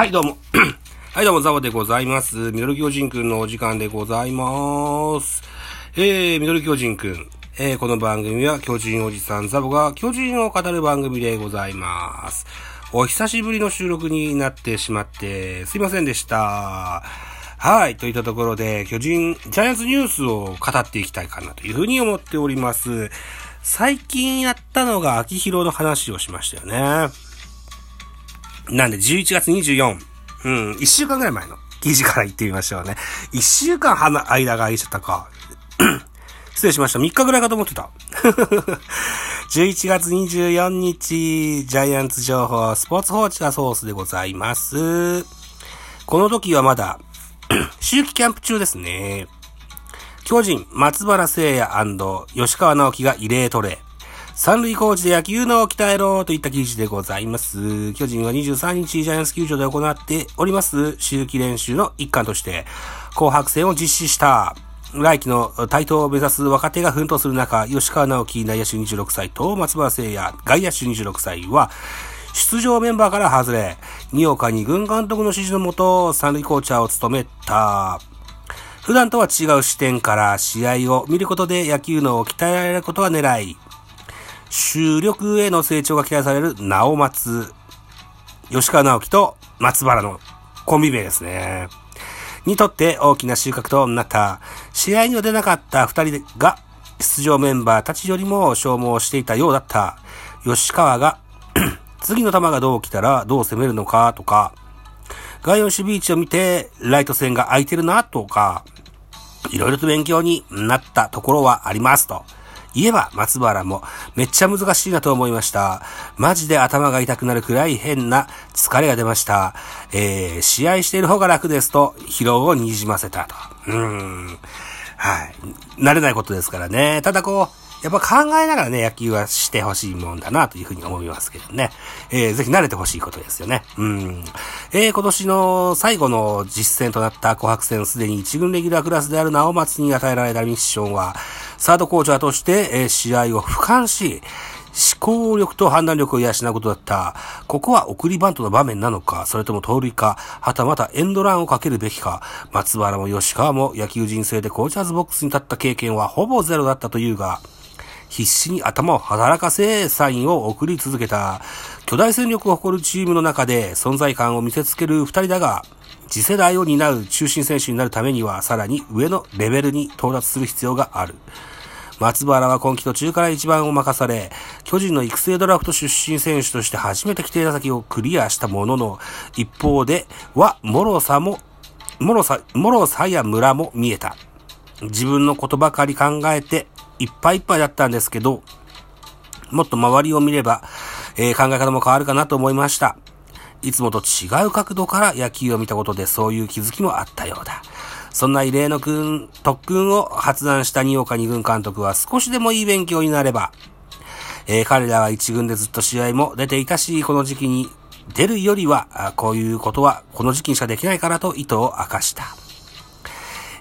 はい、どうも。はい、どうも、ザボでございます。ミドル巨人くんのお時間でございます。えー、ミドル巨人くん。えー、この番組は巨人おじさんザボが巨人を語る番組でございます。お久しぶりの収録になってしまって、すいませんでした。はい。といったところで、巨人、ジャイアンツニュースを語っていきたいかなというふうに思っております。最近やったのが秋広の話をしましたよね。なんで、11月24。うん、1週間ぐらい前の記事から言ってみましょうね。1週間はな、間が空いちゃったか。失礼しました。3日ぐらいかと思ってた。11月24日、ジャイアンツ情報、スポーツ報知がソースでございます。この時はまだ、秋季キャンプ中ですね。巨人、松原聖也吉川直樹が異例トレー。三塁コーチで野球のを鍛えろといった記事でございます。巨人は23日ジャイアンツ球場で行っております秋季練習の一環として紅白戦を実施した。来季の台頭を目指す若手が奮闘する中、吉川直樹内野手26歳と松原聖也外野手26歳は出場メンバーから外れ、二岡に軍監督の指示のもと三塁コーチャーを務めた。普段とは違う視点から試合を見ることで野球脳を鍛えられることが狙い、主力への成長が期待される直松、吉川直樹と松原のコンビ名ですね。にとって大きな収穫となった。試合には出なかった二人が出場メンバーたちよりも消耗していたようだった。吉川が 次の球がどう来たらどう攻めるのかとか、外野守備位置を見てライト線が空いてるなとか、いろいろと勉強になったところはありますと。言えば松原もめっちゃ難しいなと思いました。マジで頭が痛くなるくらい変な疲れが出ました。えー、試合している方が楽ですと疲労をにじませたと。うーん。はい。慣れないことですからね。ただこう、やっぱ考えながらね、野球はしてほしいもんだなというふうに思いますけどね。えー、ぜひ慣れてほしいことですよね。うん。えー、今年の最後の実戦となった紅白戦すでに一軍レギュラークラスである直松に与えられたミッションは、サードコーチャーとして、えー、試合を俯瞰し、思考力と判断力を養うことだった。ここは送りバントの場面なのか、それとも盗塁か、はたまたエンドランをかけるべきか。松原も吉川も野球人生でコーチャーズボックスに立った経験はほぼゼロだったというが、必死に頭を働かせ、サインを送り続けた。巨大戦力を誇るチームの中で存在感を見せつける二人だが、次世代を担う中心選手になるためには、さらに上のレベルに到達する必要がある。松原は今季途中から一番を任され、巨人の育成ドラフト出身選手として初めて規定打席をクリアしたものの、一方では、脆さも、脆さ、脆さや村も見えた。自分のことばかり考えて、いっぱいいっぱいだったんですけど、もっと周りを見れば、えー、考え方も変わるかなと思いました。いつもと違う角度から野球を見たことでそういう気づきもあったようだ。そんな異例の訓、特訓を発案した二岡二軍監督は少しでもいい勉強になれば、えー、彼らは一軍でずっと試合も出ていたし、この時期に出るよりは、こういうことはこの時期にしかできないからと意図を明かした。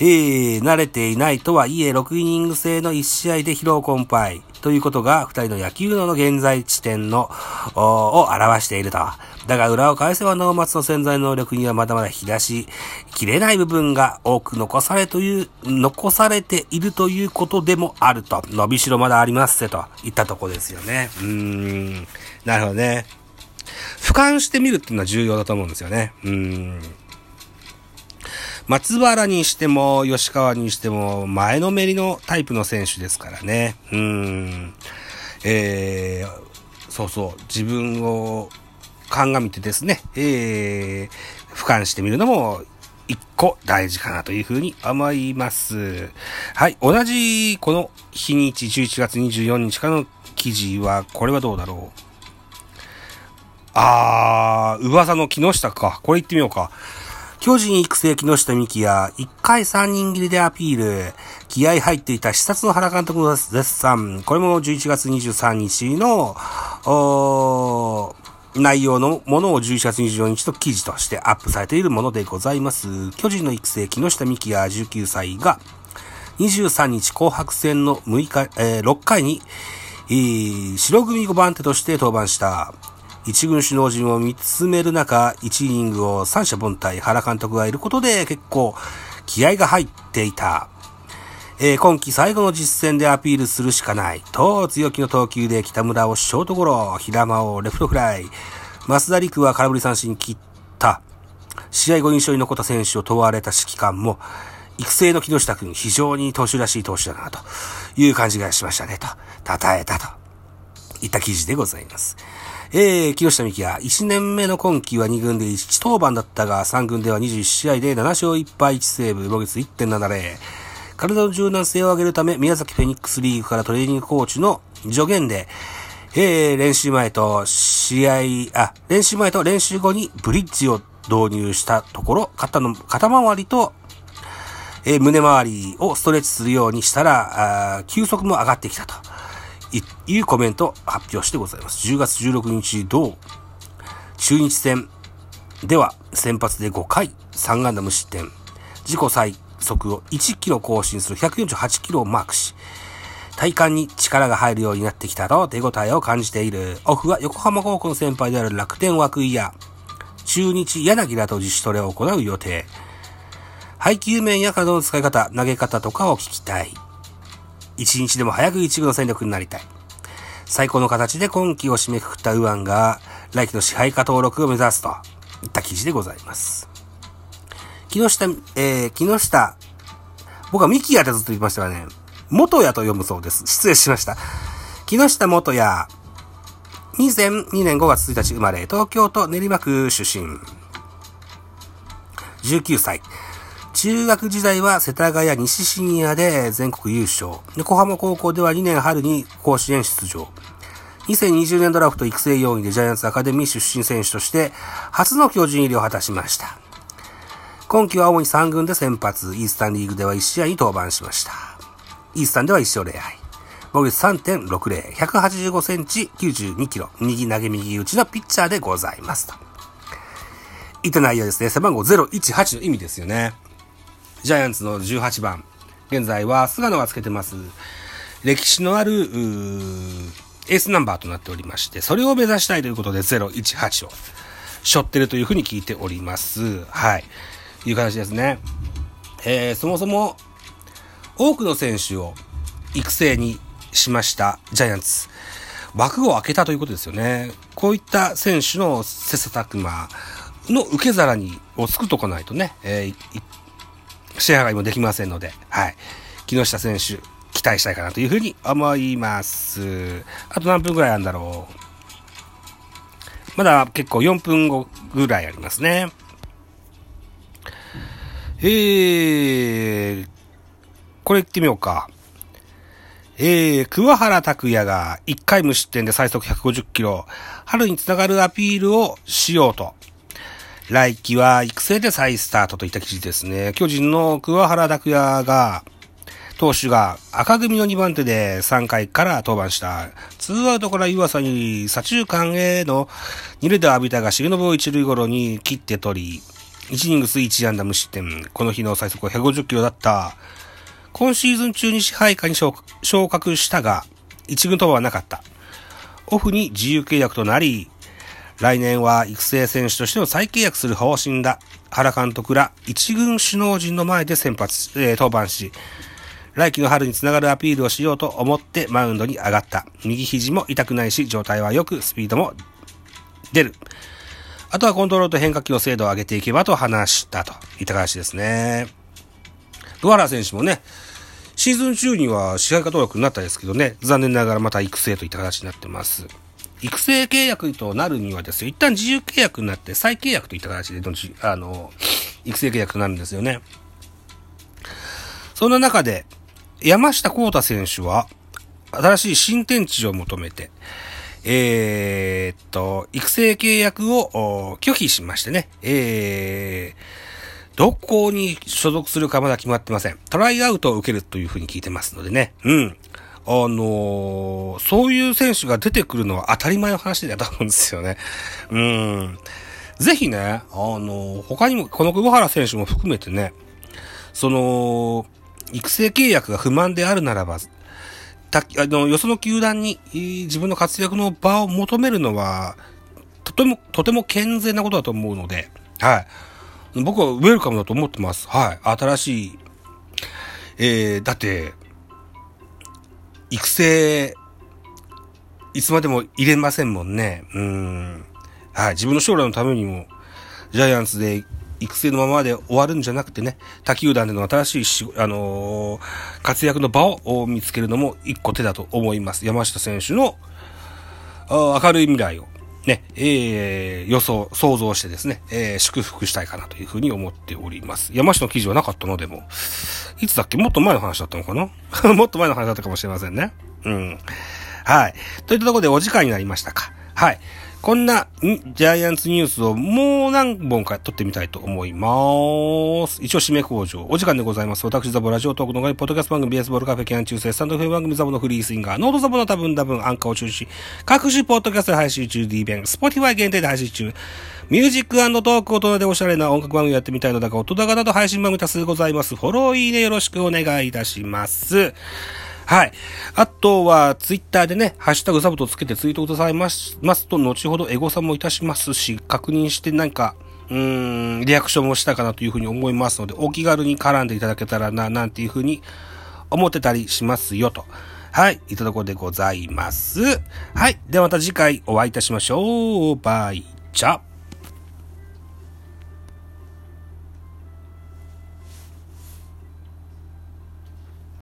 えー、慣れていないとはいえ、6イニング制の1試合で疲労困憊ということが、2人の野球の現在地点の、を表していると。だが裏を返せば能松の潜在能力にはまだまだ引き出し、切れない部分が多く残されという、残されているということでもあると。伸びしろまだありますせといったとこですよね。うーん。なるほどね。俯瞰してみるっていうのは重要だと思うんですよね。うーん。松原にしても、吉川にしても、前のめりのタイプの選手ですからね。うん。えー、そうそう、自分を鑑みてですね、えー、俯瞰してみるのも、一個大事かなというふうに思います。はい。同じ、この日にち、11月24日からの記事は、これはどうだろう。あー、噂の木下か。これ言ってみようか。巨人育成木下美希や、1回3人切りでアピール。気合入っていた視察の原監督の絶賛。これも11月23日の、内容のものを11月24日と記事としてアップされているものでございます。巨人の育成木下美希や19歳が、23日紅白戦の6日、えー、6回に、えー、白組5番手として登板した。一軍首脳陣を見つめる中、1イニングを三者凡退、原監督がいることで結構気合が入っていた。えー、今季最後の実戦でアピールするしかない。と、強気の投球で北村をショートゴロ、平間をレフトフライ、増田陸は空振り三振切った。試合後印象に残った選手を問われた指揮官も、育成の木下君、非常に投手らしい投手だな、という感じがしましたね、と、称えたと。いった記事でございます。えー、木下幹也、1年目の今季は2軍で1登板だったが、3軍では21試合で7勝1敗1セーブ、防御率1.70。体の柔軟性を上げるため、宮崎フェニックスリーグからトレーニングコーチの助言で、えー、練習前と試合、あ、練習前と練習後にブリッジを導入したところ、肩の、肩周りと、えー、胸周りをストレッチするようにしたら、あ休息も上がってきたというコメントを発表してございます。10月16日同中日戦では先発で5回3安打無失点、自己最速を1キロ更新する148キロをマークし、体幹に力が入るようになってきたと手応えを感じている。オフは横浜高校の先輩である楽天涌井や、中日柳らと自主トレを行う予定。配球面や体の使い方、投げ方とかを聞きたい。一日でも早く一部の戦力になりたい。最高の形で今季を締めくくった右腕が、来季の支配下登録を目指すといった記事でございます。木下、えー、木下、僕はミキヤってずっと言いましたがね、元屋と読むそうです。失礼しました。木下元屋、2002年5月1日生まれ、東京都練馬区出身。19歳。中学時代は世田谷西シニアで全国優勝。横浜高校では2年春に甲子園出場。2020年ドラフト育成4位でジャイアンツアカデミー出身選手として初の巨人入りを果たしました。今季は主に3軍で先発、イースタンリーグでは1試合に登板しました。イースタンでは1勝0敗。防御率3.60、185センチ、92キロ、右投げ右打ちのピッチャーでございますと。いった内容ですね。背番号018の意味ですよね。ジャイアンツの18番。現在は菅野がつけてます。歴史のある、エースナンバーとなっておりまして、それを目指したいということで018を背負ってるというふうに聞いております。はい。いう形ですね。えー、そもそも、多くの選手を育成にしましたジャイアンツ。枠を開けたということですよね。こういった選手の切磋琢磨の受け皿に、を作っとかないとね、えー、支払いもできませんので、はい。木下選手、期待したいかなというふうに思います。あと何分ぐらいあるんだろう。まだ結構4分後ぐらいありますね。えー、これ言ってみようか。えー、桑原拓也が1回無失点で最速150キロ、春につながるアピールをしようと。来季は育成で再スタートといった記事ですね。巨人の桑原拓也が、投手が赤組の2番手で3回から登板した。ツーアウトから岩佐に左中間への2塁打を浴びたが、重信を1塁ゴロに切って取り、1イニングス1安打無失点。この日の最速は150キロだった。今シーズン中に支配下に昇格したが、1軍登板はなかった。オフに自由契約となり、来年は育成選手としての再契約する方針だ。原監督ら1軍首脳陣の前で先発、えー、登板し、来季の春につながるアピールをしようと思ってマウンドに上がった。右肘も痛くないし、状態は良く、スピードも出る。あとはコントロールと変化球の精度を上げていけばと話したといった形ですね。ドアラ選手もね、シーズン中には支配下登録になったんですけどね、残念ながらまた育成といった形になってます。育成契約となるにはですよ、一旦自由契約になって再契約といった形でどんち、あの、育成契約となるんですよね。そんな中で、山下幸太選手は、新しい新天地を求めて、えー、っと、育成契約を拒否しましてね、えー、どこに所属するかまだ決まってません。トライアウトを受けるというふうに聞いてますのでね。うん。あのー、そういう選手が出てくるのは当たり前の話だと思うんですよね。うん。ぜひね、あのー、他にも、この久保原選手も含めてね、その、育成契約が不満であるならば、た、あの、よその球団に自分の活躍の場を求めるのは、とても、とても健全なことだと思うので、はい。僕はウェルカムだと思ってます。はい。新しい、えー、だって、育成、いつまでも入れませんもんね。うん。はい。自分の将来のためにも、ジャイアンツで育成のままで終わるんじゃなくてね、他球団での新しいあのー、活躍の場を見つけるのも一個手だと思います。山下選手の明るい未来をね、えー、予想、想像してですね、えー、祝福したいかなというふうに思っております。山下の記事はなかったのでも、いつだっけ？もっと前の話だったのかな？もっと前の話だったかもしれませんね。うん。はい。といったところでお時間になりましたか。はい。こんな、ジャイアンツニュースをもう何本か撮ってみたいと思います。一応締め工場。お時間でございます。私ザボラジオトークの外、ポッドキャスト番組、ベースボールカフェキャン中世、スタンドフェイ番組ザボのフリースインガー、ノートザボの多分多分、アンカーを中止。各種ポッドキャストで配信中、D 弁、スポティファイ限定で配信中。ミュージックトーク大人でおしゃれな音楽番組やってみたいのだが、音高など配信番組多数ございます。フォロー、いいねよろしくお願いいたします。はい。あとは、ツイッターでね、ハッシュタグサブとつけてツイートくださいますますと、後ほどエゴさもいたしますし、確認して何か、うーん、リアクションもしたかなというふうに思いますので、お気軽に絡んでいただけたらな、なんていうふうに思ってたりしますよと。はい。いただこうでございます。はい。ではまた次回お会いいたしましょう。バイチャ。